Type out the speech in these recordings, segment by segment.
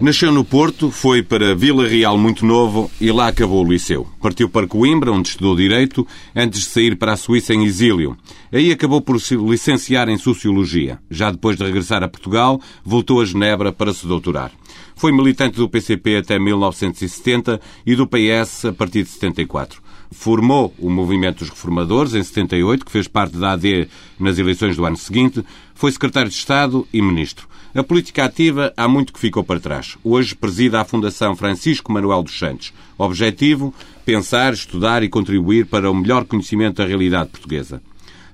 Nasceu no Porto, foi para Vila Real muito novo e lá acabou o liceu. Partiu para Coimbra, onde estudou Direito, antes de sair para a Suíça em exílio. Aí acabou por se licenciar em Sociologia. Já depois de regressar a Portugal, voltou a Genebra para se doutorar. Foi militante do PCP até 1970 e do PS a partir de 74 formou o Movimento dos Reformadores em 78, que fez parte da AD nas eleições do ano seguinte, foi secretário de Estado e ministro. A política ativa há muito que ficou para trás. Hoje presida a Fundação Francisco Manuel dos Santos. Objetivo: pensar, estudar e contribuir para o melhor conhecimento da realidade portuguesa.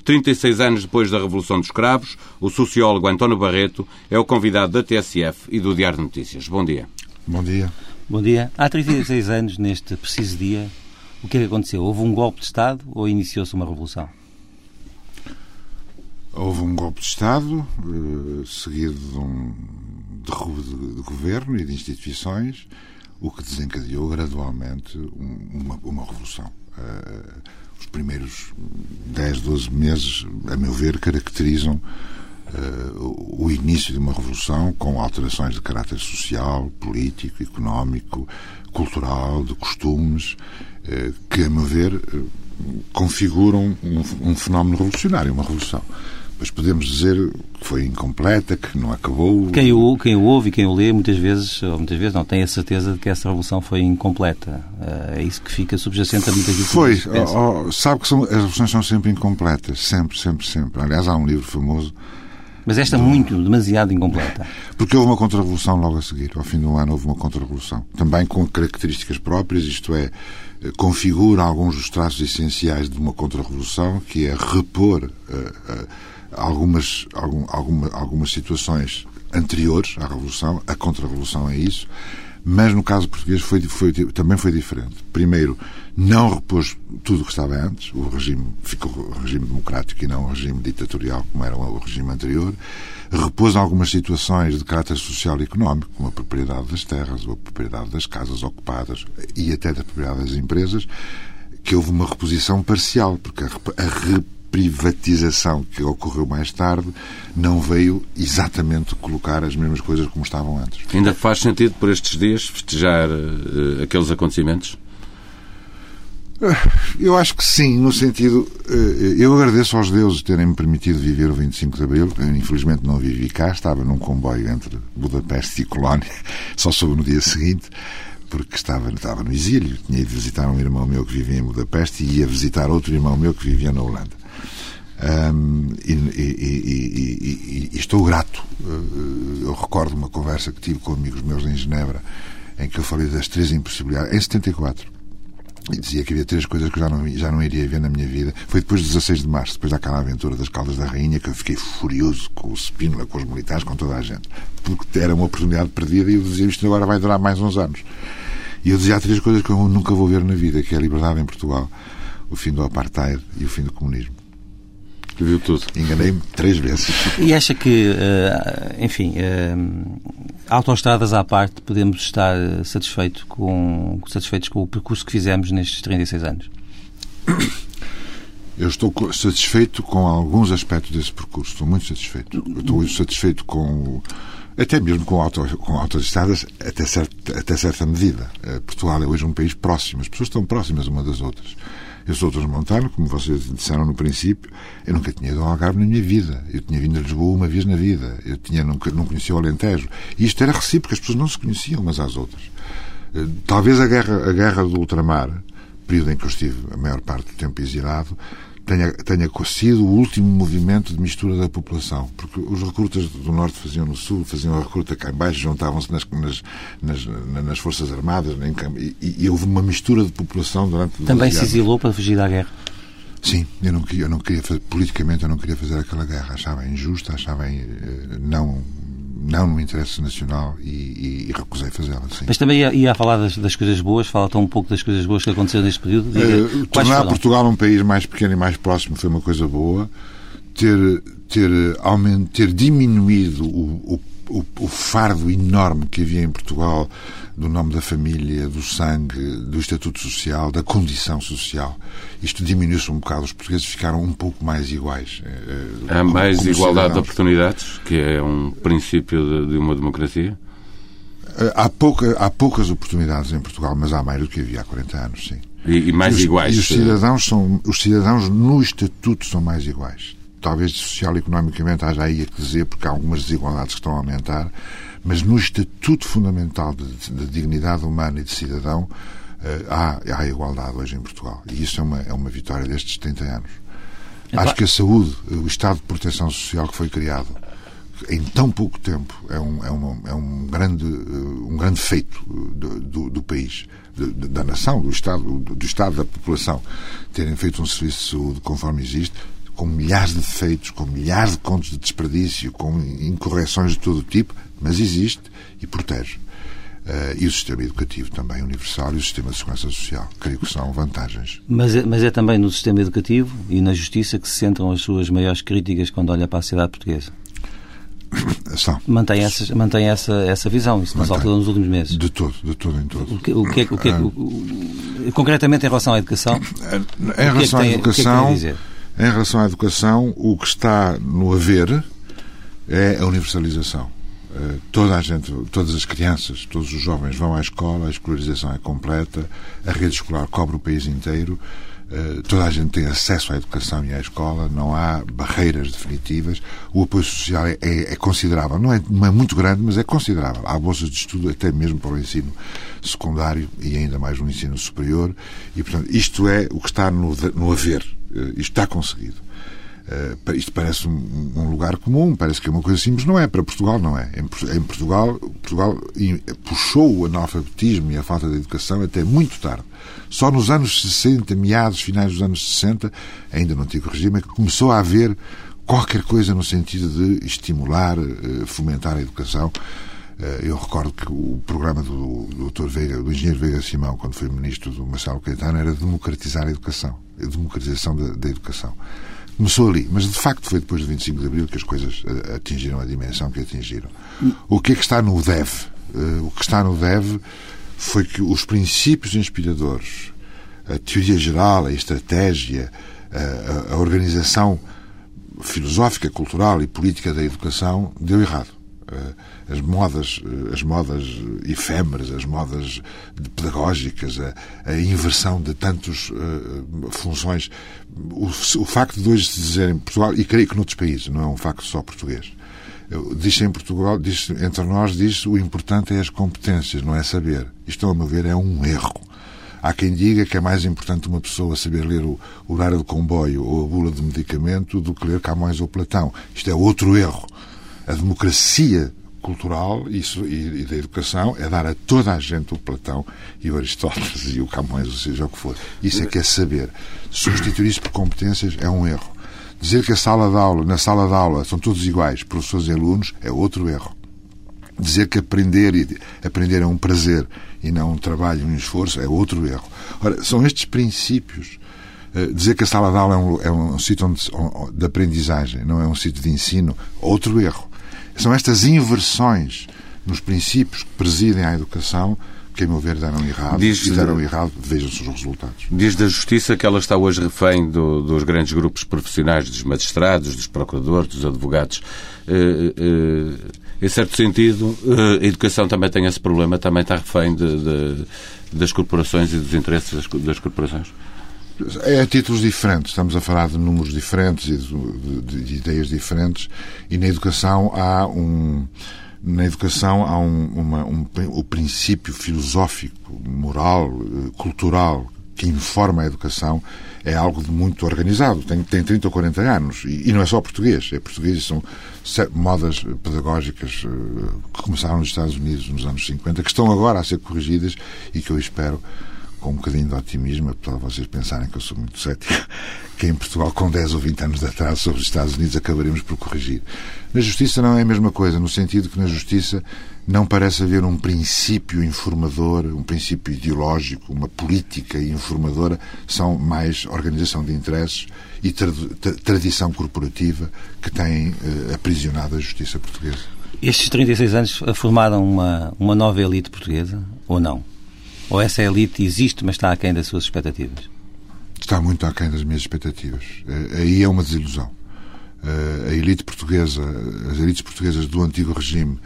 36 anos depois da Revolução dos Cravos, o sociólogo António Barreto é o convidado da TSF e do Diário de Notícias. Bom dia. Bom dia. Bom dia. Há 36 anos, neste preciso dia, o que é que aconteceu? Houve um golpe de Estado ou iniciou-se uma revolução? Houve um golpe de Estado, eh, seguido de um derrubo de, de, governo e de instituições, o que desencadeou gradualmente uma, uma revolução. Uh, os primeiros 10, 12 meses, a meu ver, caracterizam uh, o início de uma revolução com alterações de caráter social, político, económico, cultural, de costumes, que, a meu ver, configuram um, um fenómeno revolucionário, uma revolução. Mas podemos dizer que foi incompleta, que não acabou. Quem o, quem o ouve e quem o lê, muitas vezes, ou muitas vezes não, tem a certeza de que essa revolução foi incompleta. Eh, é isso que fica subjacente a muita gente. Foi. Oh, oh, sabe que são, as revoluções são sempre incompletas. Sempre, sempre, sempre. Aliás, há um livro famoso. Mas esta do... muito, demasiado incompleta. Porque houve uma contra-revolução logo a seguir. Ao fim do ano houve uma contra-revolução. Também com características próprias, isto é, eh, configura alguns dos traços essenciais de uma contra-revolução, que é repor. Uh, uh, algumas, algum, alguma, algumas situações anteriores à Revolução, a Contra-Revolução é isso, mas no caso português foi, foi, também foi diferente. Primeiro, não repôs tudo o que estava antes, o regime ficou regime democrático e não o regime ditatorial, como era o regime anterior. Repôs algumas situações de caráter social e económico, como a propriedade das terras, ou a propriedade das casas ocupadas e até da propriedade das empresas, que houve uma reposição parcial, porque a, a privatização que ocorreu mais tarde não veio exatamente colocar as mesmas coisas como estavam antes. Ainda faz sentido por estes dias festejar uh, aqueles acontecimentos? Eu acho que sim, no sentido. Eh, eu agradeço aos deuses terem-me permitido viver o 25 de Abril. Eu, infelizmente não vivi cá, estava num comboio entre Budapeste e Colónia, só soube no dia seguinte, porque estava, estava no exílio. Tinha ido visitar um irmão meu que vivia em Budapeste e ia visitar outro irmão meu que vivia na Holanda. Um, e, e, e, e, estou grato. Eh, eu recordo uma conversa que tive com amigos meus em Genebra, em que eu falei das três impossibilidades, em 74. E dizia que havia três coisas que eu já não, já não iria ver na minha vida. Foi depois de 16 de março, depois daquela aventura das Caldas da Rainha, que eu fiquei furioso com o Spínola, com os militares, com toda a gente. Porque era uma oportunidade perdida e eu dizia isto agora vai durar mais uns anos. E eu dizia há três coisas que eu nunca vou ver na vida, que é a liberdade em Portugal, o fim do apartheid e o fim do comunismo viu tudo. Enganei-me três vezes. E acha que, eh, enfim, eh, autoestradas à parte, podemos estar satisfeito com, satisfeitos com o percurso que fizemos nestes 36 anos? Eu estou satisfeito com alguns aspectos desse percurso. Estou muito satisfeito. Eu estou satisfeito com até mesmo com, auto, com autoestradas, até, certa, até certa medida. Eh, Portugal é hoje um país próximo, as pessoas estão próximas uma das outras. Eu sou transmontano, como vocês disseram no princípio. Eu nunca tinha ido ao Algarve na minha vida. Eu tinha vindo a Lisboa uma vez na vida. Eu tinha, nunca, não conhecia o Alentejo. E isto era recíproco, as pessoas não se conheciam umas às outras. Eh, talvez a guerra, a guerra do ultramar, período em que eu estive a maior parte do tempo exilado, tenha, tenha sido o último movimento de mistura da população. Porque os recrutas do Norte faziam no Sul, faziam a recruta cá em baixo, juntavam-se nas, nas, nas, nas, Forças Armadas e, e, e, houve uma mistura de população durante... Também se exilou para fugir da guerra? Sim, eu não, eu não queria, politicamente eu não queria fazer aquela guerra. Achava injusta, achava eh, não não no interesse nacional e, e, e recusei fazê-la. Mas também ia, ia falar das, das, coisas boas, fala tão um pouco das coisas boas que aconteceram neste período. Uh, tornar foram? Portugal um país mais pequeno e mais próximo foi uma coisa boa. Ter, ter, aument, ter diminuído o, o, o fardo enorme que havia em Portugal do nome da família, do sangue, do estatuto social, da condição social. Isto diminuiu-se um bocado. Os portugueses ficaram um pouco mais iguais. Eh, eh, Há mais igualdade de oportunidades, que é um princípio de, de uma democracia? Há, pouca, há poucas oportunidades em Portugal, mas há mais do que havia há 40 anos, sim. E, e mais e os, iguais. E os cidadãos, são, os cidadãos no estatuto são mais iguais. Talvez social e economicamente haja aí a que dizer, porque há algumas desigualdades que estão a aumentar, mas no estatuto fundamental de, de dignidade humana e de cidadão eh, há, há igualdade hoje em Portugal. E isso é uma, é uma vitória destes 30 anos. Acho que a saúde, o Estado de proteção social que foi criado em tão pouco tempo é um, é um, é um, grande, eh, um grande feito do, do, do país, da nação, do Estado, do Estado, da população, terem feito um serviço de saúde conforme existe, com milhares de defeitos, com milhares de contos de desperdício, com incorreções de todo tipo, mas existe e protege. Uh, e o sistema educativo também universal e o sistema de segurança social. Creio que são vantagens. Mas é, mas é também no sistema educativo e na justiça que se centram as suas maiores críticas quando olha para a sociedade portuguesa? São. Mantém, essa, mantém essa, essa visão, isso nos alterou nos últimos meses? De todo, de todo em todo. O que, o que, o que, o, o, concretamente em relação à educação? Em relação à educação, em relação à educação, o que está no haver é a universalização. Toda a gente, todas as crianças, todos os jovens vão à escola, a escolarização é completa, a rede escolar cobre o país inteiro eh, toda a gente tem acesso à educação e à escola, não há barreiras definitivas, o apoio social é, é, é considerável, não é, não é, muito grande, mas é considerável. Há bolsas de estudo até mesmo para o ensino secundário e ainda mais no ensino superior, e portanto isto é o que está no, no haver, eh, isto está conseguido. Uh, isto parece um, um, lugar comum, parece que é uma coisa simples. Não é, para Portugal não é. Em, em Portugal, Portugal puxou o analfabetismo e a falta de educação até muito tarde. Só nos anos 60, meados, finais dos anos 60, ainda no antigo regime, é que começou a haver qualquer coisa no sentido de estimular, uh, fomentar a educação. Eu recordo que o programa do, do Dr. Veiga, do engenheiro Veiga Simão, quando foi ministro do Marcelo Caetano, era democratizar a educação, a democratização da, da educação. Começou ali, mas de facto foi depois do 25 de Abril que as coisas eh, atingiram a dimensão que atingiram. O que é que está no DEV? Eh, o que está no DEV foi que os princípios inspiradores, a teoria geral, a estratégia, a, a organização filosófica, cultural e política da educação deu errado. Eh, as modas, eh, as modas efêmeras, as modas pedagógicas, a, a inversão de tantas uh, funções. O, o, facto de hoje se dizer em Portugal, e creio que noutros países, não é um facto só português, diz em Portugal, diz entre nós, diz o importante é as competências, não é saber. Isto, a meu ver, é um erro. Há quem diga que é mais importante uma pessoa saber ler o horário do comboio ou a bula de medicamento do que ler Camões ou Platão. Isto é outro erro a democracia cultural e, e, da educação é dar a toda a gente o Platão e o Aristóteles e o Camões, ou seja, o que for. Isso é que é saber. Substituir isso por competências é um erro. Dizer que a sala de aula, na sala de aula são todos iguais, professores e alunos, é outro erro. Dizer que aprender e aprender é um prazer e não um trabalho um esforço é outro erro. Ora, são estes princípios eh, dizer que a sala de aula é um, é um sítio onde, de aprendizagem, não é um sítio de ensino, outro erro. São estas inversões nos princípios que presidem à educação que, a meu ver, deram errado. Diz, e deram errado, vejam-se os resultados. Diz da Justiça que ela está hoje refém do, dos grandes grupos profissionais, dos magistrados, dos procuradores, dos advogados. Uh, uh, em certo sentido, uh, a educação também tem esse problema, também está refém de, de, das corporações e dos interesses das, das corporações? É a títulos diferentes, estamos a falar de números diferentes e de, de, de ideias diferentes, e na educação há um. Na educação há um, uma, um, o princípio filosófico, moral, eh, cultural que informa a educação é algo de muito organizado. Tem, tem 30 ou 40 anos. E, e não é só português. É português são modas pedagógicas eh, que começaram nos Estados Unidos nos anos 50, que estão agora a ser corrigidas e que eu espero com um bocadinho de otimismo, apesar de vocês pensarem que eu sou muito cético, que em Portugal, com 10 ou 20 anos de atraso sobre os Estados Unidos, acabaremos por corrigir. Na Justiça não é a mesma coisa, no sentido que na Justiça não parece haver um princípio informador, um princípio ideológico, uma política informadora, são mais organização de interesses e tra tradição corporativa que têm uh, aprisionado a justiça portuguesa. Estes 36 anos formaram uma, uma nova elite portuguesa, ou não? Ou essa elite existe, mas está aquém das suas expectativas? Está muito aquém das minhas expectativas. Eh, aí é uma desilusão. Eh, a elite portuguesa, as elites portuguesas do antigo regime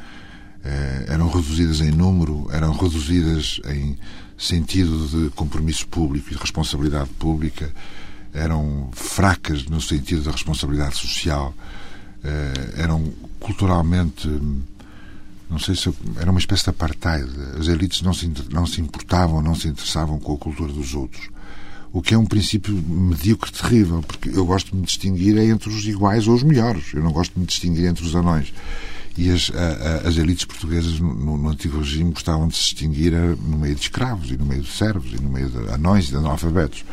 eh, eram reduzidas em número, eram reduzidas em sentido de compromisso público e de responsabilidade pública, eram fracas no sentido da responsabilidade social, eram culturalmente não sei se era uma espécie de apartheid. As elites não se, não se importavam, não se interessavam com a cultura dos outros. O que é um princípio medíocre terrível, porque eu gosto de me distinguir entre os iguais ou os melhores. Eu não gosto de me distinguir entre os anões. E as, a, a, as elites portuguesas no, no, antigo regime gostavam de se distinguir eh, no meio de escravos, e no meio de servos, e no meio de anões e de analfabetos.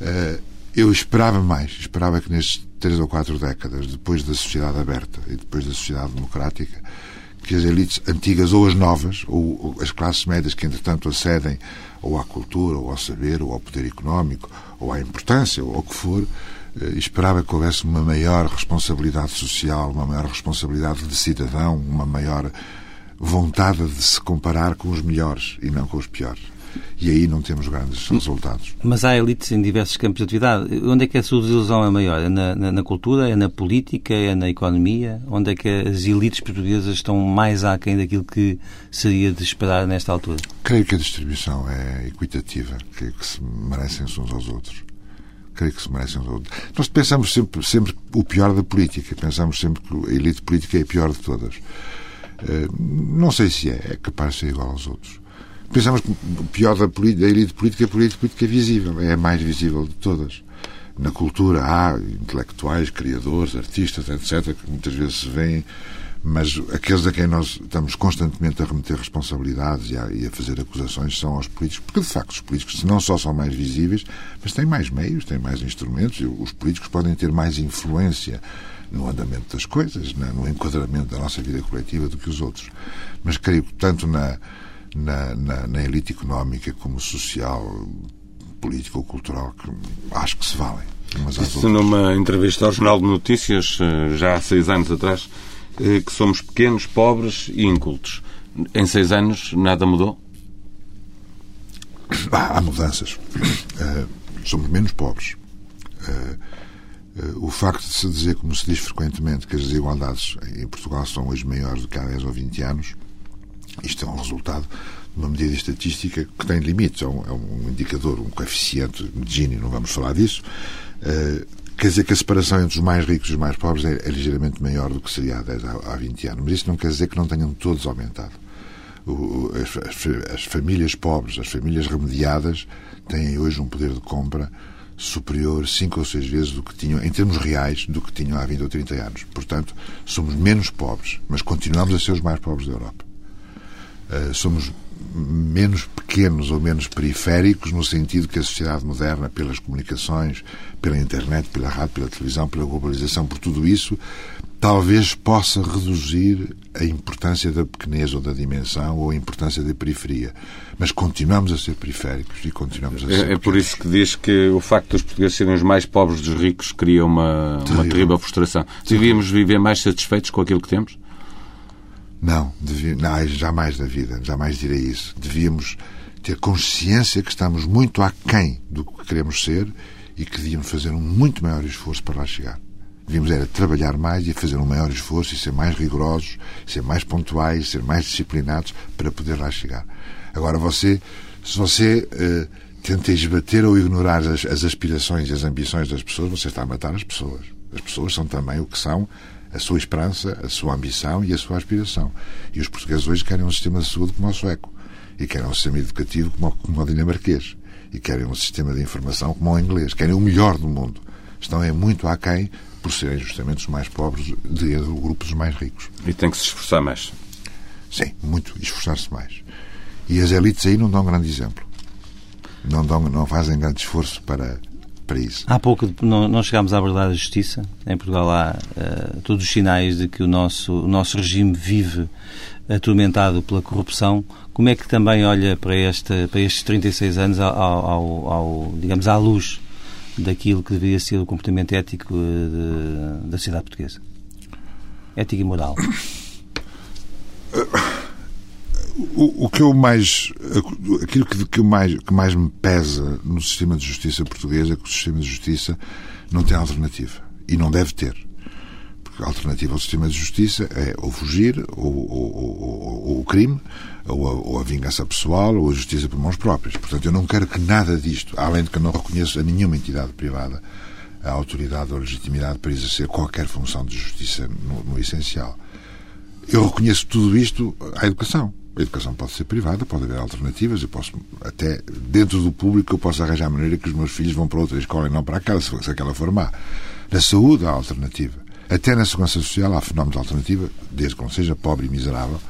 Uh, eu esperava mais. Esperava que nestes três ou quatro décadas, depois da sociedade aberta e depois da sociedade democrática, que as elites antigas ou as novas, ou, ou, as classes médias que entretanto acedem ou à cultura, ou ao saber, ou ao poder económico, ou à importância, ou ao que for, eh, esperava que houvesse uma maior responsabilidade social, uma maior responsabilidade de cidadão, uma maior vontade de se comparar com os melhores e não com os piores. E aí não temos grandes resultados. Mas há elites em diversos campos de atividade. Onde é que a sua desilusão é maior? É na, na, na, cultura? É na política? É na economia? Onde é que as elites portuguesas estão mais aquém daquilo que seria de esperar nesta altura? Creio que a distribuição é equitativa. Creio que se merecem uns aos outros. Creio que se merecem uns aos outros. Nós pensamos sempre, sempre o pior da política. Pensamos sempre que a elite política é a pior de todas. Eh, não sei se é, é capaz de ser igual aos outros. Pensamos que o pior da, da elite política é a elite política visível, é a mais visível de todas. Na cultura há intelectuais, criadores, artistas, etc., que muitas vezes se veem, mas aqueles a quem nós estamos constantemente a remeter responsabilidades e a, e a fazer acusações são aos políticos, porque de facto os políticos não só são mais visíveis, mas têm mais meios, têm mais instrumentos, e os políticos podem ter mais influência no andamento das coisas, no enquadramento da nossa vida coletiva do que os outros. Mas creio que tanto na na, na, na elite económica como social, política ou cultural, que acho que se valem. Disse numa entrevista ao Jornal de Notícias, eh, já há seis anos atrás, eh, que somos pequenos, pobres e incultos. Em seis anos nada mudou? há mudanças. Uh, somos menos pobres. Uh, uh, o facto de se dizer, como se diz frequentemente, que as desigualdades em Portugal são hoje maiores do que há 10 ou 20 anos, isto é um resultado de uma medida estatística que tem limites, é um, é um indicador, um coeficiente de Gini, não vamos falar disso. Uh, quer dizer que a separação entre os mais ricos e os mais pobres é, é ligeiramente maior do que seria há 10, há 20 anos. Mas isso não quer dizer que não tenham todos aumentado. O, as, as, as, famílias pobres, as famílias remediadas, têm hoje um poder de compra superior cinco ou seis vezes do que tinham, em termos reais, do que tinham há 20 ou 30 anos. Portanto, somos menos pobres, mas continuamos a ser os mais pobres da Europa. Eh, somos menos pequenos ou menos periféricos no sentido que a sociedade moderna, pelas comunicações, pela internet, pela rádio, pela televisão, pela globalização, por tudo isso, talvez possa reduzir a importância da pequenez ou da dimensão ou a importância da periferia. Mas continuamos a ser periféricos e continuamos a ser. É, é por isso que diz que o facto dos portugueses serem os mais pobres dos ricos cria uma, terrível. uma terrível frustração. Devíamos viver mais satisfeitos com aquilo que temos? Não, devia, não, jamais na vida, jamais direi isso. Devíamos ter consciência que estamos muito aquém do que queremos ser e que devíamos fazer um muito maior esforço para lá chegar. Devíamos era trabalhar mais e fazer um maior esforço e ser mais rigorosos, ser mais pontuais, ser mais disciplinados para poder lá chegar. Agora, você, se você uh, tenta esbater ou ignorar as, as aspirações e as ambições das pessoas, você está a matar as pessoas. As pessoas são também o que são a sua esperança, a sua ambição e a sua aspiração. E os portugueses hoje querem um sistema de saúde como o sueco. E querem um sistema educativo como, como o dinamarquês. E querem um sistema de informação como o inglês. Querem o melhor do mundo. Estão é muito aquém por serem justamente os mais pobres de, do grupo dos mais ricos. E tem que se esforçar mais. Sim, muito. Esforçar-se mais. E as elites aí não dão grande exemplo. Não, dão, não fazem grande esforço para para isso. Há pouco não, não chegámos à verdade da justiça. Em Portugal há uh, todos os sinais de que o nosso, o nosso regime vive atormentado pela corrupção. Como é que também olha para, esta, para estes 36 anos ao, ao, ao, digamos, à luz daquilo que deveria ser o comportamento ético eh, de, da sociedade portuguesa? Ética e moral. O, o, que eu mais. Aquilo que, que, mais, que mais me pesa no sistema de justiça português é que o sistema de justiça não tem alternativa. E não deve ter. Porque que a alternativa ao sistema de justiça é ou fugir, ou, ou, ou o crime, ou a, ou a, vingança pessoal, ou a justiça por mãos próprias. Portanto, eu não quero que nada disto, além de que eu não reconheço a nenhuma entidade privada a autoridade ou a legitimidade para exercer qualquer função de justiça no, no essencial. Eu reconheço tudo isto à educação. A educação pode ser privada, pode haver alternativas. Eu posso, até dentro do público, eu posso arranjar a maneira que os meus filhos vão para outra escola e não para aquela, se aquela for má. Na saúde há alternativa. Até na segurança social há fenómenos de alternativa, desde que não seja pobre e miserável.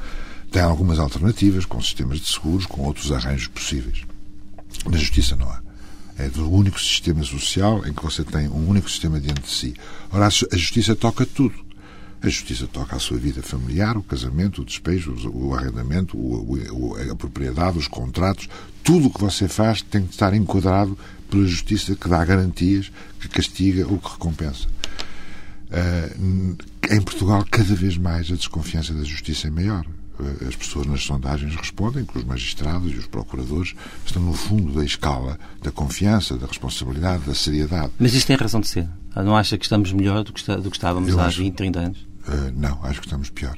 Tem algumas alternativas, com sistemas de seguros, com outros arranjos possíveis. Na justiça não há. É do único sistema social em que você tem um único sistema diante de si. Ora, a justiça toca tudo. A justiça toca a sua vida familiar, o casamento, o despejo, o arrendamento, a propriedade, os contratos. Tudo o que você faz tem que estar enquadrado pela justiça que dá garantias, que castiga ou que recompensa. Uh, em Portugal, cada vez mais a desconfiança da justiça é maior. Uh, as pessoas nas sondagens respondem que os magistrados e os procuradores estão no fundo da escala da confiança, da responsabilidade, da seriedade. Mas isso tem razão de ser. Não acha que estamos melhor do que, está, do que estávamos Eu há acho... 20, 30 anos? Uh, não, acho que estamos pior.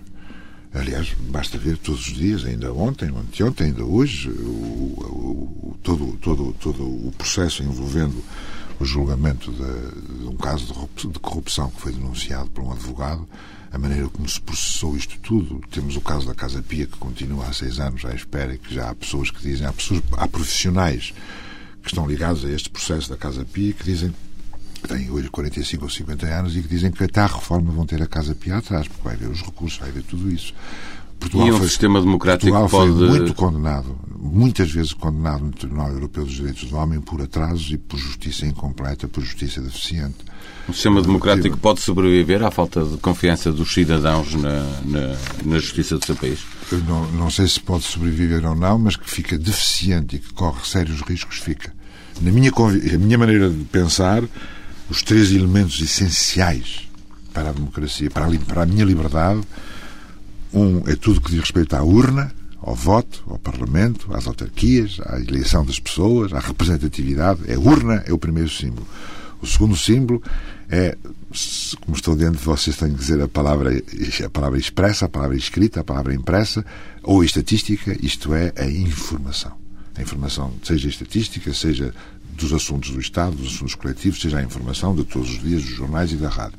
Aliás, basta ver todos os dias, ainda ontem, anteontem, ainda hoje, o, o, todo, todo, todo o processo envolvendo o julgamento de, de um caso de corrupção que foi denunciado por um advogado, a maneira como se processou isto tudo. Temos o caso da Casa Pia, que continua há seis anos à espera e que já há pessoas que dizem, há, pessoas, há profissionais que estão ligados a este processo da Casa Pia que dizem que têm hoje 45 ou 50 anos e que dizem que até à reforma vão ter a Casa Pia atrás, porque vai haver os recursos, vai haver tudo isso. Portugal e um foi, sistema democrático Portugal pode... foi muito condenado, muitas vezes condenado no Tribunal Europeu dos Direitos do Homem por atrasos e por justiça incompleta, por justiça deficiente. Um sistema democrático pode sobreviver à falta de confiança dos cidadãos na, na, na justiça do seu país? Não, não sei se pode sobreviver ou não, mas que fica deficiente e que corre sérios riscos, fica. Na minha, a minha maneira de pensar, os três elementos essenciais para a democracia, para a, para a minha liberdade, um é tudo que diz respeito à urna, ao voto, ao Parlamento, às autarquias, à eleição das pessoas, à representatividade. É urna, é o primeiro símbolo. O segundo símbolo é, como estou dentro de vocês, tenho que dizer a palavra, a palavra expressa, a palavra escrita, a palavra impressa, ou estatística, isto é, a informação. A informação, seja estatística, seja dos assuntos do Estado, dos assuntos coletivos, seja a informação de todos os dias, dos jornais e da rádio.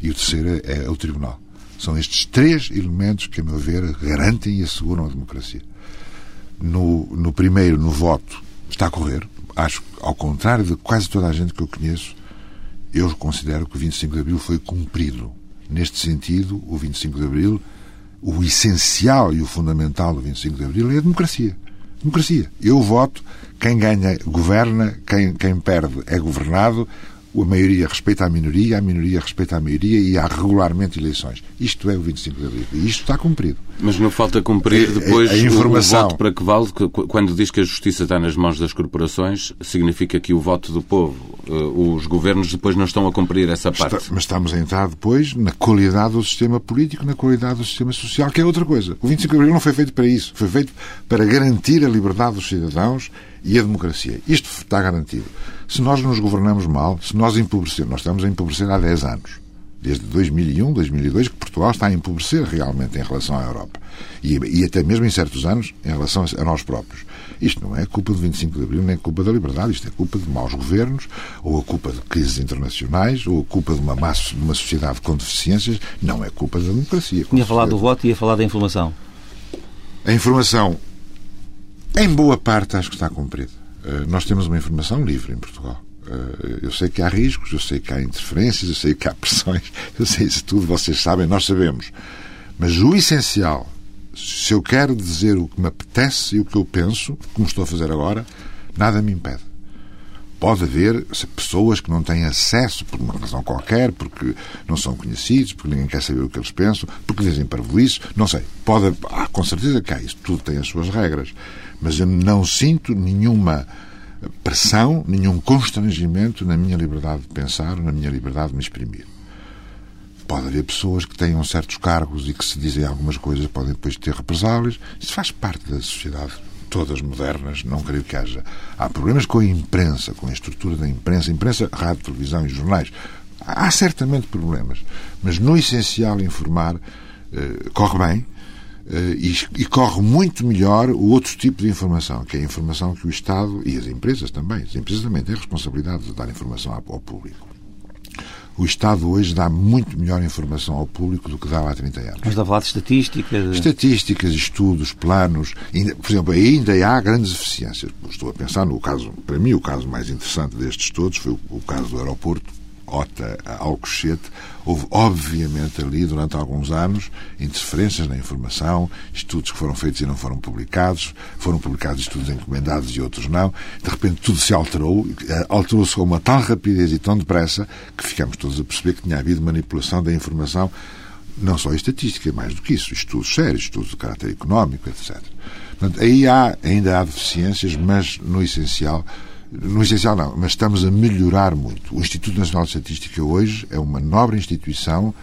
E o terceiro é o Tribunal. São estes três elementos que, a meu ver, garantem e asseguram a democracia. No, no primeiro, no voto, está a correr. Acho ao contrário de quase toda a gente que eu conheço, eu considero que o 25 de Abril foi cumprido. Neste sentido, o 25 de Abril, o essencial e o fundamental do 25 de Abril é a democracia. Democracia. Eu voto, quem ganha governa, quem, quem perde é governado, a maioria respeita a minoria, a minoria respeita a maioria e há regularmente eleições. Isto é o 25 de Abril. E isto está cumprido. Mas não falta cumprir depois a, a, a informação... o, voto para que vale, quando diz que a justiça está nas mãos das corporações, significa que o voto do povo, eh, os governos depois não estão a cumprir essa parte. Está, mas estamos a entrar depois na qualidade do sistema político, na qualidade do sistema social, que é outra coisa. O 25 de Abril não foi feito para isso. Foi feito para garantir a liberdade dos cidadãos e a democracia. Isto está garantido. Se nós nos governamos mal, se nós empobrecemos, nós estamos a empobrecer há 10 anos desde 2001, 2002, que Portugal está a empobrecer realmente em relação à Europa. E, e, até mesmo em certos anos em relação a, nós próprios. Isto não é culpa do 25 de Abril, nem culpa da liberdade, isto é culpa de maus governos, ou a culpa de crises internacionais, ou a culpa de uma, massa, de uma sociedade com deficiências, não é culpa da democracia. Tinha falado do voto e ia falar da informação. A informação, em boa parte, acho que está cumprida. Eh, nós temos uma informação livre em Portugal. Eh, eu sei que há riscos, eu sei que há interferências, eu sei que há pressões, eu sei isso tudo, vocês sabem, nós sabemos. Mas o essencial, se eu quero dizer o que me apetece e o que eu penso, como estou a fazer agora, nada me impede. Pode haver pessoas que não têm acesso por uma razão qualquer, porque não são conhecidos, porque ninguém quer saber o que eles pensam, porque dizem parvoíce, não sei. Pode, com certeza que há isso, tudo tem as suas regras. Mas eu não sinto nenhuma pressão, nenhum constrangimento na minha liberdade de pensar, na minha liberdade de me exprimir. Pode haver pessoas que tenham certos cargos e que se dizem algumas coisas podem depois ter represálias. Isso faz parte da sociedade. Todas modernas, não creio que haja. Há problemas com a imprensa, com a estrutura da imprensa, imprensa, rádio, televisão e jornais. Há certamente problemas, mas no essencial informar uh, corre bem e, e, corre muito melhor o outro tipo de informação, que é a informação que o Estado e as empresas também, as empresas também têm a responsabilidade de dar informação ao, público o Estado hoje dá muito melhor informação ao público do que dava há 30 anos. Mas está a falar de estatísticas? Estatísticas, estudos, planos. Por exemplo, ainda há grandes eficiências. Estou a pensar no caso, para mim, o caso mais interessante destes todos foi o caso do aeroporto, OTA Alcochete, houve obviamente ali durante alguns anos interferências na informação, estudos que foram feitos e não foram publicados, foram publicados estudos encomendados e outros não. De repente tudo se alterou, eh, alterou-se com uma tal rapidez e tão depressa que ficamos todos a perceber que tinha havido manipulação da informação, não só estatística, mais do que isso, estudos sérios, estudos de caráter económico, etc. Portanto, aí há, ainda há deficiências, mas no essencial no essencial não, mas estamos a melhorar muito. O Instituto Nacional de Estatística hoje é uma nobre instituição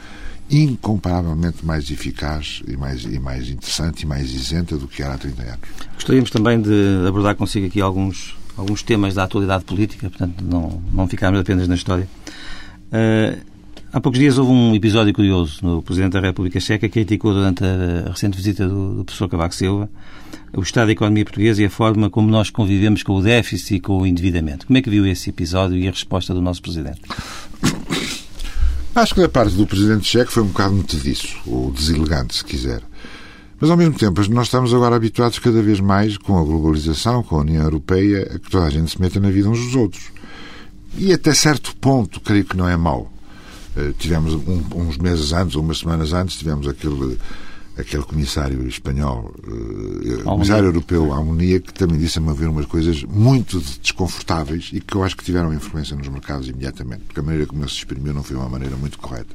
incomparavelmente mais eficaz e mais, e mais interessante e mais isenta do que era há 30 anos. Gostaríamos também de abordar consigo aqui alguns, alguns temas da atualidade política, portanto não, não ficarmos apenas na história. Uh, há poucos dias houve um episódio curioso no Presidente da República Checa criticou durante a recente visita do, do professor Cavaco Silva o estado da economia portuguesa e a forma como nós convivemos com o déficit e com o endividamento. Como é que viu esse episódio e a resposta do nosso Presidente? Acho que da parte do Presidente Checo foi um bocado metediço, ou deselegante, se quiser. Mas, ao mesmo tempo, nós estamos agora habituados cada vez mais, com a globalização, com a União Europeia, a que toda a gente se meta na vida uns dos outros. E até certo ponto, creio que não é mau. Uh, tivemos um, uns meses antes, ou umas semanas antes, tivemos aquele aquele comissário espanhol, uh, comissário europeu à harmonia, que também disse a me ver umas coisas muito desconfortáveis e que eu acho que tiveram influência nos mercados imediatamente, porque a maneira como ele se exprimiu não foi uma maneira muito correta.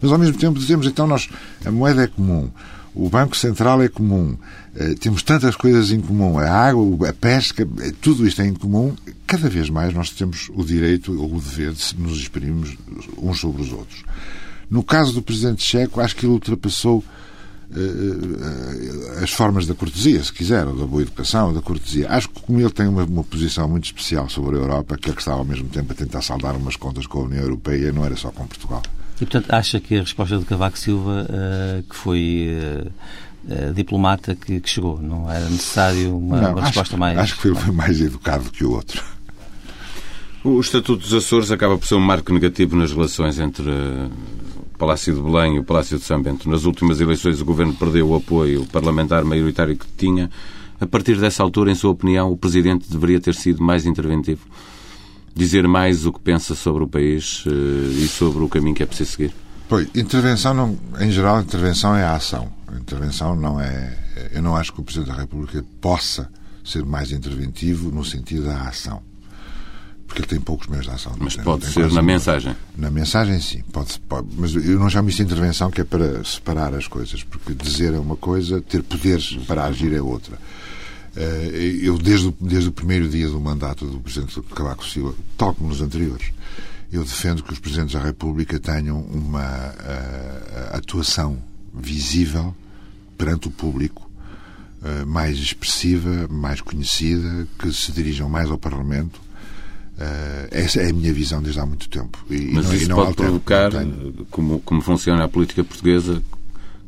Mas ao mesmo tempo dizemos, então nós, a moeda é comum, o Banco Central é comum, uh, temos tantas coisas em comum, a água, a pesca, eh, tudo isto é em comum, cada vez mais nós temos o direito ou o dever de nos exprimirmos uns sobre os outros. No caso do Presidente Checo, acho que ele ultrapassou as formas da cortesia, se quiser, ou da boa educação, ou da cortesia. Acho que como ele tem uma, uma, posição muito especial sobre a Europa, que é que estava ao mesmo tempo a tentar saldar umas contas com a União Europeia, não era só com Portugal. E, portanto, acha que a resposta de Cavaco Silva, uh, que foi uh, diplomata, que, que, chegou, não era necessário uma, não, uma acho, resposta mais... Acho que ele foi mais educado que o outro. O Estatuto dos Açores acaba por ser um marco negativo nas relações entre Palácio de Belém e o Palácio de São Bento. Nas últimas eleições, o governo perdeu o apoio parlamentar maioritário que tinha. A partir dessa altura, em sua opinião, o presidente deveria ter sido mais interventivo? Dizer mais o que pensa sobre o país eh, e sobre o caminho que é preciso seguir? Pois, intervenção, não, em geral, intervenção é a ação. Intervenção não é. Eu não acho que o Presidente da República possa ser mais interventivo no sentido da ação porque ele tem poucos meios de ação. Mas pode ser na mensagem? Na mensagem, sim. Pode, pode, mas eu não chamo isso de intervenção, que é para separar as coisas, porque dizer é uma coisa, ter poderes para agir é outra. Eh, eu, desde, o, desde o primeiro dia do mandato do Presidente Cavaco Silva, tal como nos anteriores, eu defendo que os Presidentes da República tenham uma uh, atuação visível perante o público, uh, mais expressiva, mais conhecida, que se dirijam mais ao Parlamento, essa é a minha visão desde há muito tempo. E, Mas não, isso não pode altero, provocar, como, como funciona a política portuguesa,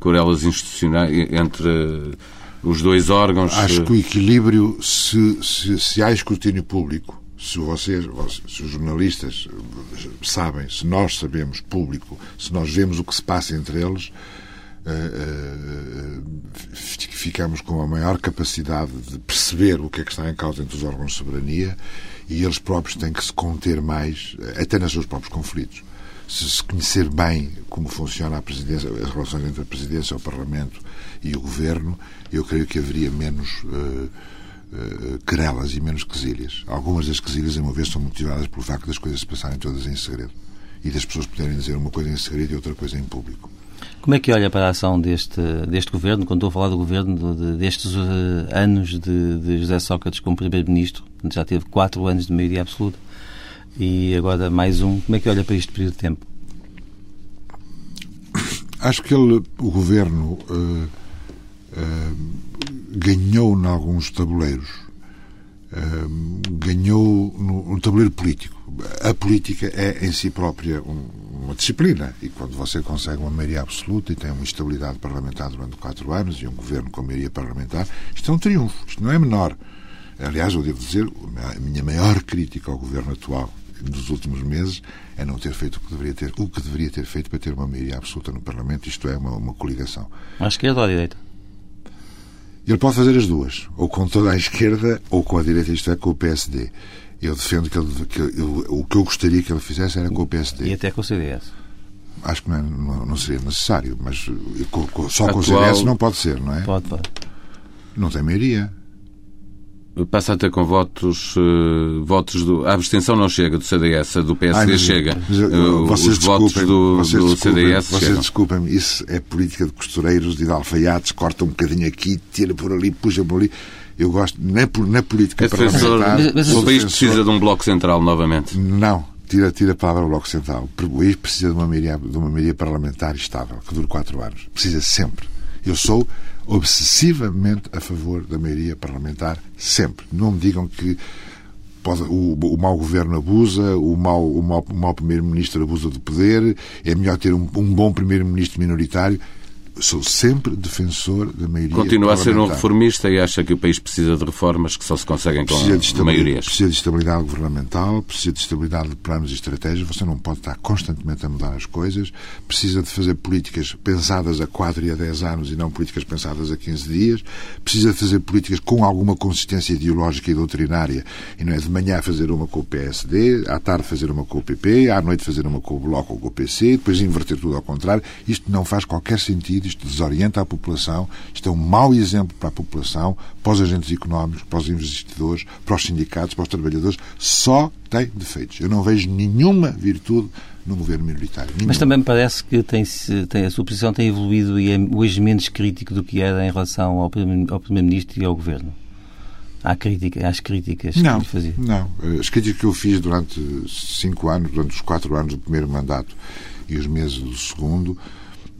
querelas institucionais entre os dois órgãos. Acho que o equilíbrio, se, se, se há escrutínio público, se vocês, se os jornalistas sabem, se nós sabemos público, se nós vemos o que se passa entre eles, ficamos com a maior capacidade de perceber o que é que está em causa entre os órgãos de soberania e eles próprios têm que se conter mais, até nos seus próprios conflitos. Se se conhecer bem como funciona a presidência, as relações entre a presidência, o Parlamento e o Governo, eu creio que haveria menos uh, uh, querelas e menos quesilhas. Algumas das quesilhas, em uma vez, são motivadas pelo facto das coisas se passarem todas em segredo e das pessoas poderem dizer uma coisa em segredo e outra coisa em público. Como é que olha para a ação deste, deste governo, quando estou a falar do governo, de, destes uh, anos de, de, José Sócrates como Primeiro-Ministro? Já teve quatro anos de maioria absoluta e agora mais um. Como é que olha para este período de tempo? Acho que ele, o governo uh, uh, ganhou em alguns tabuleiros. ganhou no, no tabuleiro político. A política é em si própria um, uma disciplina. E quando você consegue uma maioria absoluta e tem uma estabilidade parlamentar durante quatro anos e um governo com maioria parlamentar, isto é um triunfo. Isto não é menor. Aliás, eu devo dizer, a minha maior crítica ao governo atual dos últimos meses é não ter feito o que deveria ter, o que deveria ter feito para ter uma maioria absoluta no Parlamento, isto é, uma, uma coligação. À esquerda ou à direita? Ele pode fazer as duas, ou com toda a esquerda ou com a direita, isto é, com o PSD. Eu defendo que, ele, que eu, o que eu gostaria que ele fizesse era com o PSD. E até com o CDS? Acho que não, é, não, não seria necessário, mas com, com, só com o CDS não pode ser, não é? Pode, pode. Não tem maioria passa a ter com votos, uh, votos do. A abstenção não chega do CDS, a do PSD Ai, mas, chega. Mas, uh, os votos do, vocês do CDS Vocês chegam. desculpem-me, isso é política de costureiros e de alfaiates, corta um bocadinho aqui, tira por ali, puxa por ali. Eu gosto, na, na política para parlamentar... Mas, o país precisa de um bloco central novamente? Não. Tira, tira a palavra Bloco Central. O país precisa de uma maioria, de uma maioria parlamentar estável, que dure quatro anos. Precisa sempre. Eu sou obsessivamente a favor da maioria parlamentar, sempre. Não me digam que pode, o, o mau governo abusa, o mau, o mau, o mau primeiro-ministro abusa do poder, é melhor ter um, um bom primeiro-ministro minoritário sou sempre defensor da maioria Continua a ser um reformista e acha que o país precisa de reformas que só se conseguem com maiorias. Precisa de estabilidade governamental, precisa de estabilidade de planos e estratégias. Você não pode estar constantemente a mudar as coisas. Precisa de fazer políticas pensadas a 4 e a 10 anos e não políticas pensadas a 15 dias. Precisa de fazer políticas com alguma consistência ideológica e doutrinária. E não é de manhã fazer uma com o PSD, à tarde fazer uma com o PP, à noite fazer uma com o Bloco ou com o PC, depois inverter tudo ao contrário. Isto não faz qualquer sentido isto desorienta a população, isto é um mau exemplo para a população, para os agentes económicos, para os investidores, para os sindicatos, para os trabalhadores, só tem defeitos. Eu não vejo nenhuma virtude no governo minoritário. Nenhuma. Mas também me parece que tem, tem, a sua posição tem evoluído e é hoje menos crítico do que era em relação ao Primeiro-Ministro e ao Governo. Há crítica, às críticas não, que fazia? Não, as críticas que eu fiz durante cinco anos, durante os quatro anos do primeiro mandato e os meses do segundo,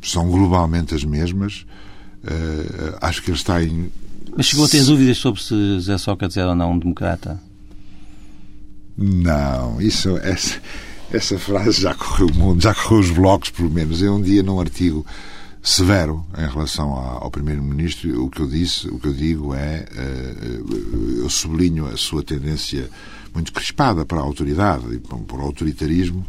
são globalmente as mesmas. Uh, acho que ele está em. Mas chegou a ter dúvidas sobre se José Sócrates era ou não um democrata? Não, isso, essa, essa frase já correu o mundo, já correu os blocos, pelo menos. Eu um dia, num artigo severo em relação ao primeiro-ministro, o que eu disse, o que eu digo é, uh, eu sublinho a sua tendência muito crispada para a autoridade e para o autoritarismo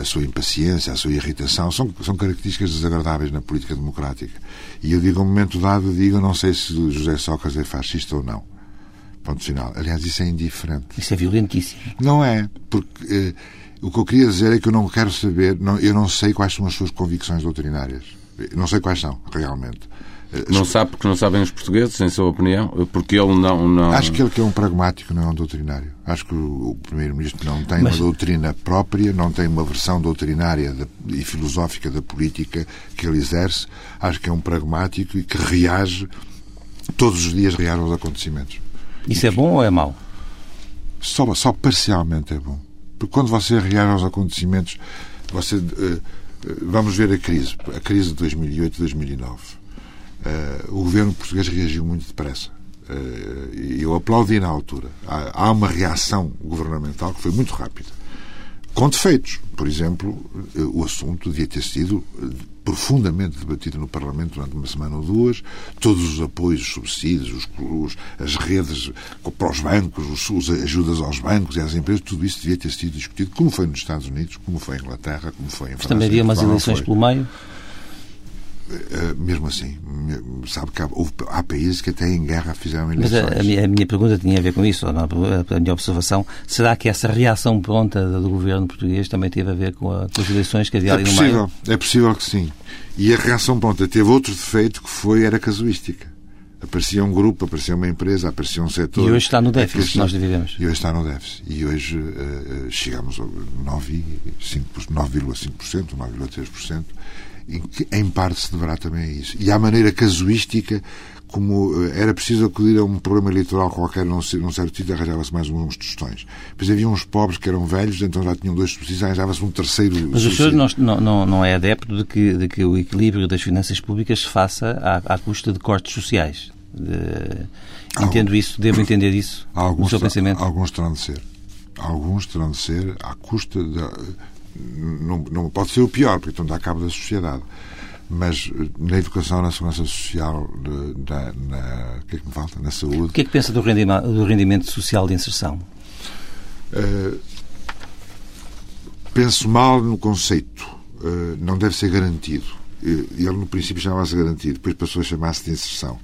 a sua impaciência, a sua irritação, são, são características desagradáveis na política democrática. E eu digo, a um momento dado, digo, não sei se José Sócrates é fascista ou não. Ponto final. Aliás, isso é indiferente. Isso é violentíssimo. Não é, porque eh, o que eu queria dizer é que eu não quero saber, não, eu não sei quais são as suas convicções doutrinárias. Não sei quais são, realmente. Não sabe porque não sabem os portugueses, em sua opinião? Porque ele não, não... Acho que ele que é um pragmático, não é um doutrinário. Acho que o Primeiro-Ministro não tem Mas... uma doutrina própria, não tem uma versão doutrinária e filosófica da política que ele exerce. Acho que é um pragmático e que reage, todos os dias reage aos acontecimentos. Isso é bom ou é mau? Só, só parcialmente é bom. Porque quando você reage aos acontecimentos, você... Uh, vamos ver a crise, a crise de 2008-2009 Uh, o governo português reagiu muito depressa. Uh, eu aplaudi na altura. Há, há, uma reação governamental que foi muito rápida. Com defeitos. Por exemplo, uh, o assunto devia ter sido profundamente debatido no Parlamento durante uma semana ou duas. Todos os apoios, os subsídios, os, os, as redes para os bancos, os, as ajudas aos bancos e às empresas, tudo isso devia ter sido discutido, como foi nos Estados Unidos, como foi em Inglaterra, como foi em França. Mas também havia umas eleições pelo meio? Eh, mesmo assim, sabe que há, há, países que até em guerra fizeram eleições. Mas a, a, minha, a, minha, pergunta tinha a ver com isso, ou não, a minha observação. Será que essa reação pronta do governo português também teve a ver com, a, com as eleições que havia é ali possível, no meio? É possível que sim. E a reação pronta teve outro defeito que foi, era casuística. Aparecia um grupo, aparecia uma empresa, aparecia um setor. E hoje está no déficit que nós vivemos. E hoje está no déficit. E hoje uh, chegamos a 9,5%, 9,3% em parte, se deverá também a isso. E à maneira casuística, como eh, era preciso acudir a um programa eleitoral qualquer num, num certo sítio, arranjava-se mais uns tostões. Depois havia uns pobres que eram velhos, então já tinham dois subsídios, arranjava-se um terceiro Mas o senhor não, não, não é adepto de que, de que o equilíbrio das finanças públicas se faça à, à custa de cortes sociais? De... Entendo isso, devo entender isso, alguns, o seu pensamento? Alguns terão de ser. Alguns terão de ser à custa da não, não pode ser o pior, porque então dá cabo da sociedade. Mas eh, na educação, na segurança social, na, na, o que é que me falta? Na saúde. O que é que pensa do rendimento, do rendimento social de inserção? Uh, penso mal no conceito. Uh, não deve ser garantido. Ele, no princípio, chamava-se garantido, depois passou a chamar-se de inserção.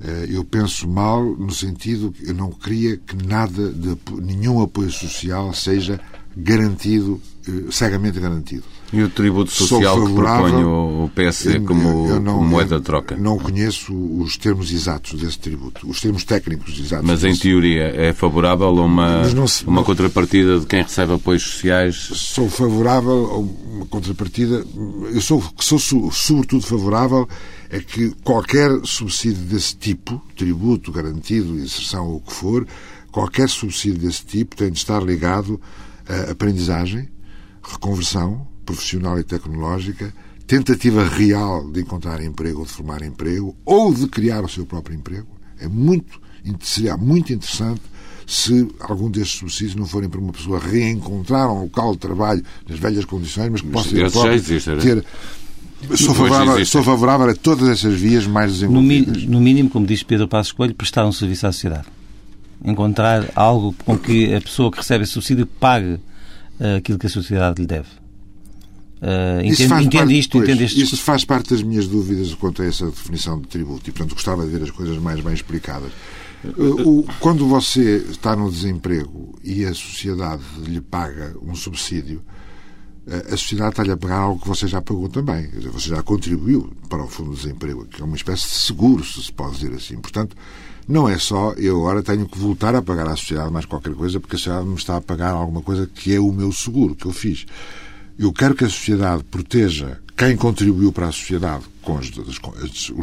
Uh, eu penso mal no sentido que eu não queria que nada, de, nenhum apoio social seja garantido, cegamente garantido. E o tributo social que propõe o PSD como, não, como moeda de troca? Não conheço os termos exatos desse tributo, os termos técnicos exatos. Mas em teoria é favorável a uma, se, uma contrapartida de quem recebe apoios sociais? Sou favorável a uma contrapartida. Eu sou, sou sobretudo favorável a que qualquer subsídio desse tipo, tributo, garantido, inserção ou o que for, qualquer subsídio desse tipo tem de estar ligado a aprendizagem, reconversão, profissional e tecnológica, tentativa real de encontrar emprego ou de formar emprego ou de criar o seu próprio emprego. É muito, seria muito interessante se algum destes subsídios não forem para uma pessoa reencontrar um local de trabalho nas velhas condições, mas que possa ter, já existe, ter Sou favorável, sou favorável, a todas essas vias mais desenvolvidas. No, no mínimo, como diz Pedro Passos Coelho, prestar um serviço à sociedade. Encontrar algo com que a pessoa que recebe esse subsídio pague aquilo que a sociedade lhe deve. Uh, entende, entende parte, isto, pois, entende este Isso faz parte das minhas dúvidas quanto a essa definição de tributo e, portanto, gostava de ver as coisas mais bem explicadas. Uh, o, quando você está no desemprego e a sociedade lhe paga um subsídio, uh, a sociedade está-lhe a pagar algo que você já pagou também. Dizer, você já contribuiu para o Fundo de Desemprego, que é uma espécie de seguro, se se pode dizer assim. Portanto, não é só eu agora tenho que voltar a pagar à sociedade mais qualquer coisa, porque a sociedade me está a pagar alguma coisa que é o meu seguro, que eu fiz. Eu quero que a sociedade proteja quem contribuiu para a sociedade com os,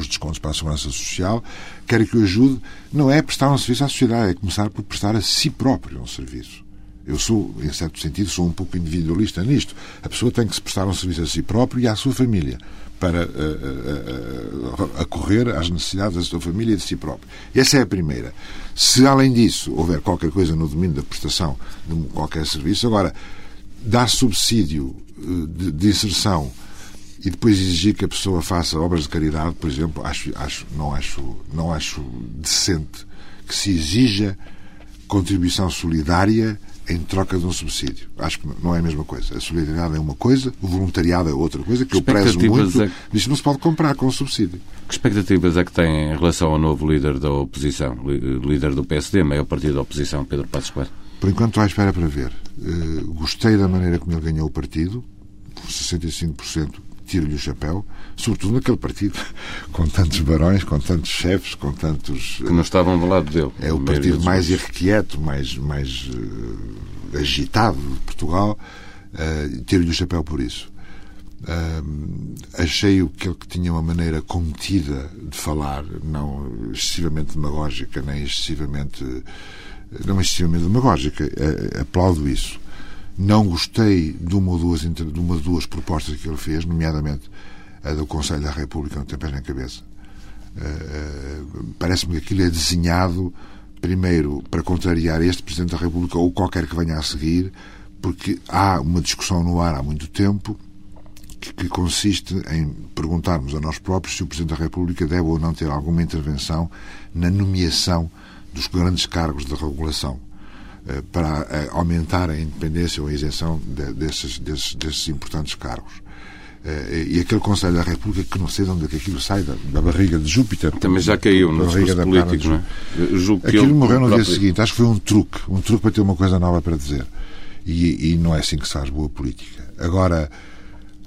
descontos para a segurança social, quero que o ajude, não é prestar um serviço à sociedade, é começar por prestar a si próprio um serviço. Eu sou, em certo sentido, sou um pouco individualista nisto. A pessoa tem que se prestar um serviço a si próprio e à sua família para uh, uh, uh, acorrer às necessidades da sua família e de si próprio. Essa é a primeira. Se, além disso, houver qualquer coisa no domínio da prestação de qualquer serviço, agora, dar subsídio eh, de, de, inserção e depois exigir que a pessoa faça obras de caridade, por exemplo, acho, acho, não, acho, não acho decente que se exija contribuição solidária em troca de um subsídio. Acho que não é a mesma coisa. A solidariedade é uma coisa, o voluntariado é outra coisa, que eu prezo muito. É... Isto não se pode comprar com um subsídio. Que expectativas é que tem em relação ao novo líder da oposição, líder do PSD, maior partido da oposição, Pedro Passos Coelho? Por enquanto estou à espera para ver. Uh, gostei da maneira como ele ganhou o partido, por 65%, tiro-lhe o chapéu, sobretudo naquele partido, com tantos barões, com tantos chefes, com tantos... Que não estavam do lado dele. É o partido mais irrequieto, mais, mais uh, agitado de Portugal, uh, tiro-lhe o chapéu por isso. Uh, achei o que ele tinha uma maneira contida de falar, não excessivamente demagógica, nem excessivamente não excessivamente demagógica. É, aplaudo isso. Não gostei de uma ou duas, de uma ou duas propostas que ele fez, nomeadamente a do Conselho da República, não tem pés nem cabeça. Uh, Parece-me que aquilo é desenhado primeiro para contrariar este Presidente da República ou qualquer que venha a seguir, porque há uma discussão no ar há muito tempo que, que consiste em perguntarmos a nós próprios se o Presidente da República deve ou não ter alguma intervenção na nomeação dos grandes cargos de regulação para eh, aumentar a independência ou a isenção desses, desses, desses importantes cargos. Eh, e aquele Conselho da República que não sei de onde é que aquilo sai, da, barriga de Júpiter. Também já caiu no discurso político, não é? Aquilo morreu no próprio... dia seguinte. Acho que foi um truque. Um truque para ter uma coisa nova para dizer. E, e não é assim que se faz boa política. Agora,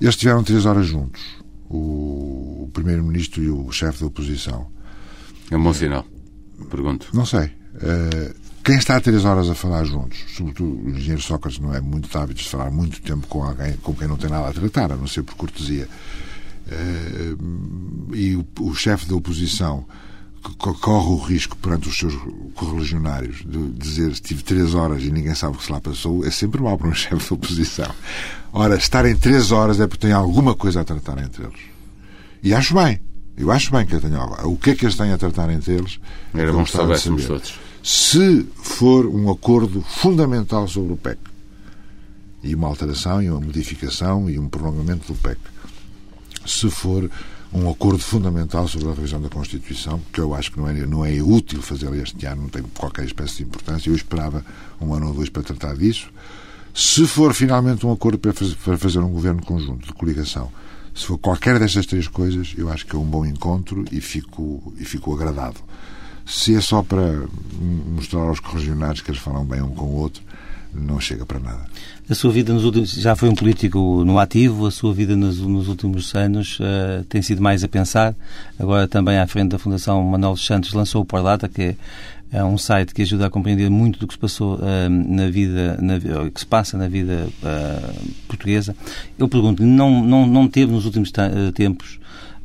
eles estiveram três horas juntos. O, o Primeiro-Ministro e o chefe da oposição. É um bom sinal. Pergunto. Não sei. Uh, quem está três horas a falar juntos, sobretudo o engenheiro Sócrates não é muito hábito de falar muito tempo com alguém com quem não tem nada a tratar, a não ser por cortesia. Uh, e o, o chefe da oposição corre o risco perante os seus correligionários de dizer tive três horas e ninguém sabe o que se lá passou, é sempre mal para um chefe da oposição. Ora, estarem três horas é porque tem alguma coisa a tratar entre eles. E acho bem. Eu acho bem que eu tenho agora. O que é que eles têm a tratar entre eles? Era bom que soubéssemos todos. Se for um acordo fundamental sobre o PEC, e uma alteração e uma modificação e um prolongamento do PEC. Se for um acordo fundamental sobre a revisão da Constituição, que eu acho que não é, não é útil fazer este ano, não tem qualquer espécie de importância. Eu esperava um ano ou dois para tratar disso. Se for finalmente um acordo para fazer, um governo conjunto de coligação, se for qualquer destas três coisas, eu acho que é um bom encontro e fico, e fico agradado. Se é só para mostrar aos corregionários que eles falam bem um com o outro, não chega para nada. A sua vida nos últimos já foi um político no ativo, a sua vida nos, nos últimos anos uh, tem sido mais a pensar. Agora também à frente da Fundação Manuel Santos lançou o Parlata, que é, é um site que ajuda a compreender muito do que se passou uh, na vida, na, que se passa na vida uh, portuguesa. Eu pergunto-lhe, não, não, não teve nos últimos tempos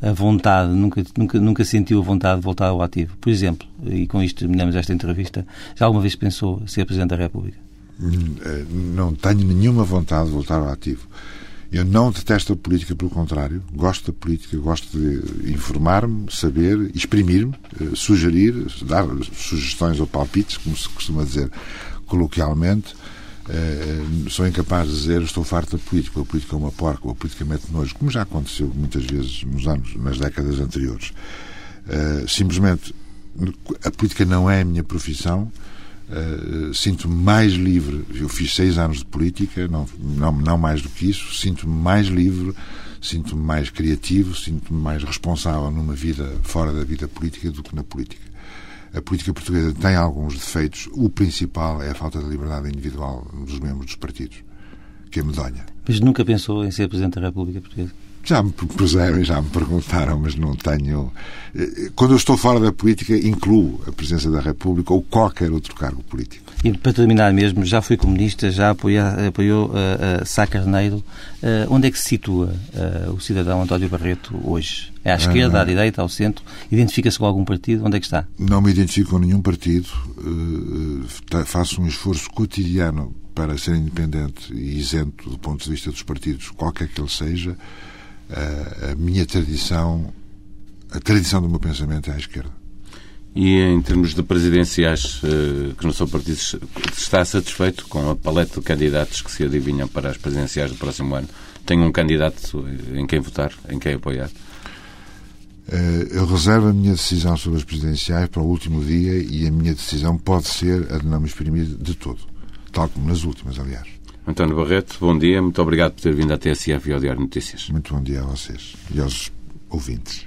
a vontade, nunca, nunca, nunca sentiu a vontade de voltar ao ativo? Por exemplo, e com isto terminamos esta entrevista, já alguma vez pensou ser Presidente da República? Eh, não tenho nenhuma vontade de voltar ao ativo. Eu não detesto a política, pelo contrário. Gosto da política, gosto de informar-me, saber, exprimir-me, eh, sugerir, dar sugestões ou palpites, como se costuma dizer coloquialmente. Eh, sou incapaz de dizer estou farto da política, a política é uma porca, a política mete nojo, como já aconteceu muitas vezes nos anos, nas décadas anteriores. simplesmente, a política não é a minha profissão Uh, sinto-me mais livre. Eu fiz seis anos de política, não, não, não mais do que isso. Sinto-me mais livre, sinto-me mais criativo, sinto-me mais responsável numa vida fora da vida política do que na política. A política portuguesa tem alguns defeitos. O principal é a falta de liberdade individual dos membros dos partidos, que é medonha. Mas nunca pensou em ser Presidente da República Portuguesa? Já me propuseram e já me perguntaram, mas não tenho. Eh, quando eu estou fora da política, incluo a presença da República ou qualquer outro cargo político. E para terminar mesmo, já foi comunista, já apoiou, apoiou uh, uh, Sá Carneiro. Uh, onde é que se situa uh, o cidadão António Barreto hoje? É à esquerda, à direita, ao centro? Identifica-se com algum partido? Onde é que está? Não me identifico com nenhum partido. faço um esforço cotidiano para ser independente e isento do ponto de vista dos partidos, qualquer que ele seja a minha tradição, a tradição do meu pensamento é à esquerda. E em termos de presidenciais, eh, que não são partidos, está satisfeito com a paleta de candidatos que se adivinham para as presidenciais do próximo ano? Tem um candidato em quem votar, em quem apoiar? Eh, eu reservo a minha decisão sobre as presidenciais para o último dia e a minha decisão pode ser a de não me exprimir de todo, tal como nas últimas, aliás. António Barreto, bom dia. Muito obrigado por ter vindo à TSF e ao Diário Notícias. Muito bom dia a vocês e aos ouvintes.